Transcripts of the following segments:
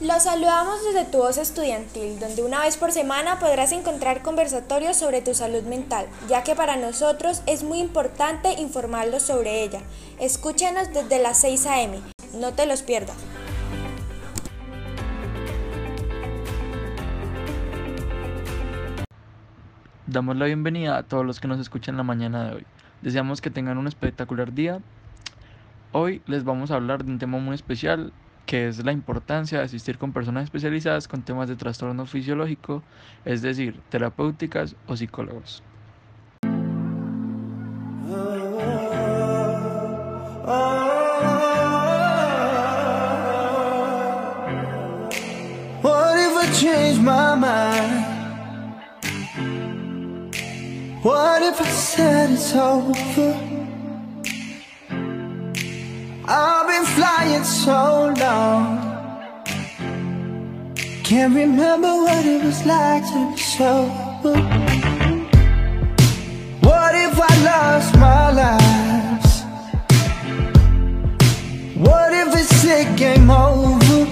Los saludamos desde tu voz estudiantil, donde una vez por semana podrás encontrar conversatorios sobre tu salud mental, ya que para nosotros es muy importante informarlos sobre ella. Escúchanos desde las 6 a.m., no te los pierdas. Damos la bienvenida a todos los que nos escuchan la mañana de hoy. Deseamos que tengan un espectacular día. Hoy les vamos a hablar de un tema muy especial que es la importancia de asistir con personas especializadas con temas de trastorno fisiológico, es decir, terapéuticas o psicólogos. What if I said it's over? Can't remember what it was like to be sober What if I lost my life? What if it's game over?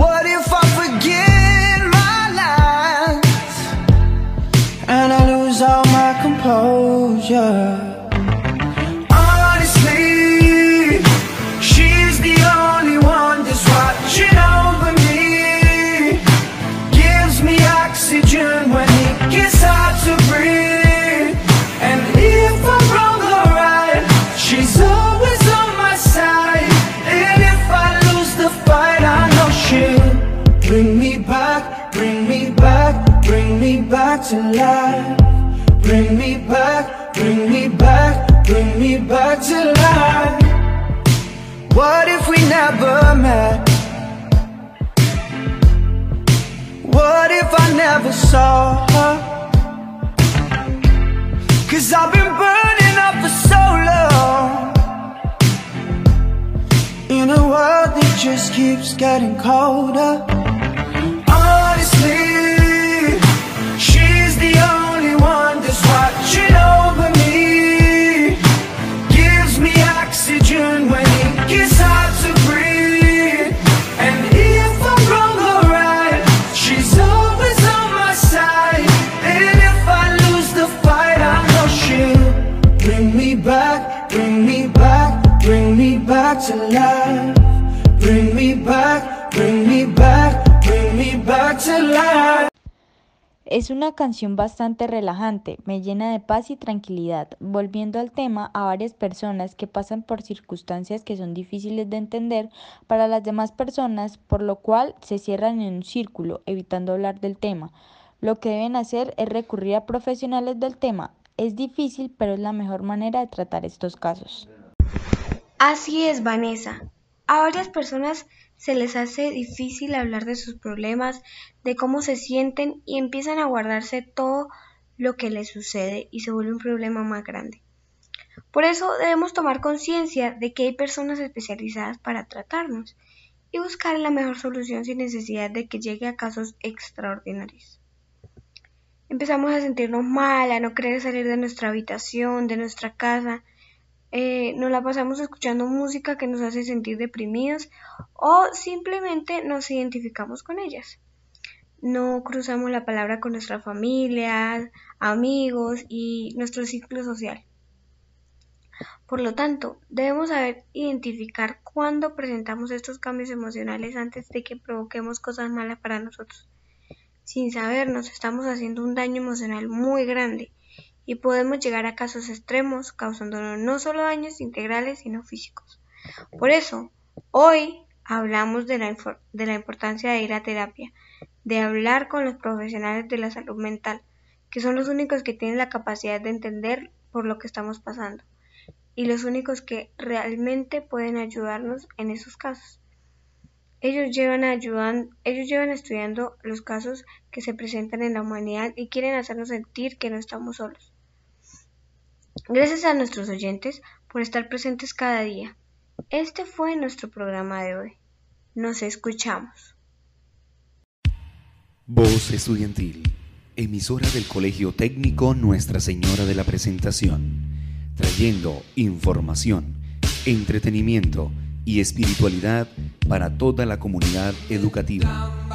What if I forget my lines And I lose all my composure to life Bring me back, bring me back, bring me back to life What if we never met? What if I never saw her? Cause I've been burning up for so long In a world that just keeps getting colder Es una canción bastante relajante, me llena de paz y tranquilidad, volviendo al tema a varias personas que pasan por circunstancias que son difíciles de entender para las demás personas, por lo cual se cierran en un círculo, evitando hablar del tema. Lo que deben hacer es recurrir a profesionales del tema. Es difícil, pero es la mejor manera de tratar estos casos. Así es, Vanessa. A varias personas se les hace difícil hablar de sus problemas, de cómo se sienten y empiezan a guardarse todo lo que les sucede y se vuelve un problema más grande. Por eso debemos tomar conciencia de que hay personas especializadas para tratarnos y buscar la mejor solución sin necesidad de que llegue a casos extraordinarios. Empezamos a sentirnos mal, a no querer salir de nuestra habitación, de nuestra casa, eh, nos la pasamos escuchando música que nos hace sentir deprimidos o simplemente nos identificamos con ellas. No cruzamos la palabra con nuestra familia, amigos y nuestro ciclo social. Por lo tanto, debemos saber identificar cuándo presentamos estos cambios emocionales antes de que provoquemos cosas malas para nosotros. Sin saber, nos estamos haciendo un daño emocional muy grande y podemos llegar a casos extremos causándonos no solo daños integrales sino físicos. Por eso, hoy hablamos de la, importancia de ir a terapia, de hablar con los profesionales de la salud mental, que son los únicos que tienen la capacidad de entender por lo que estamos pasando y los únicos que realmente pueden ayudarnos en esos casos. Ellos llevan, ayudan, ellos llevan estudiando los casos que se presentan en la humanidad y quieren hacernos sentir que no estamos solos. Gracias a nuestros oyentes por estar presentes cada día. Este fue nuestro programa de hoy. Nos escuchamos. Voz Estudiantil, emisora del Colegio Técnico Nuestra Señora de la Presentación, trayendo información, entretenimiento y espiritualidad para toda la comunidad educativa.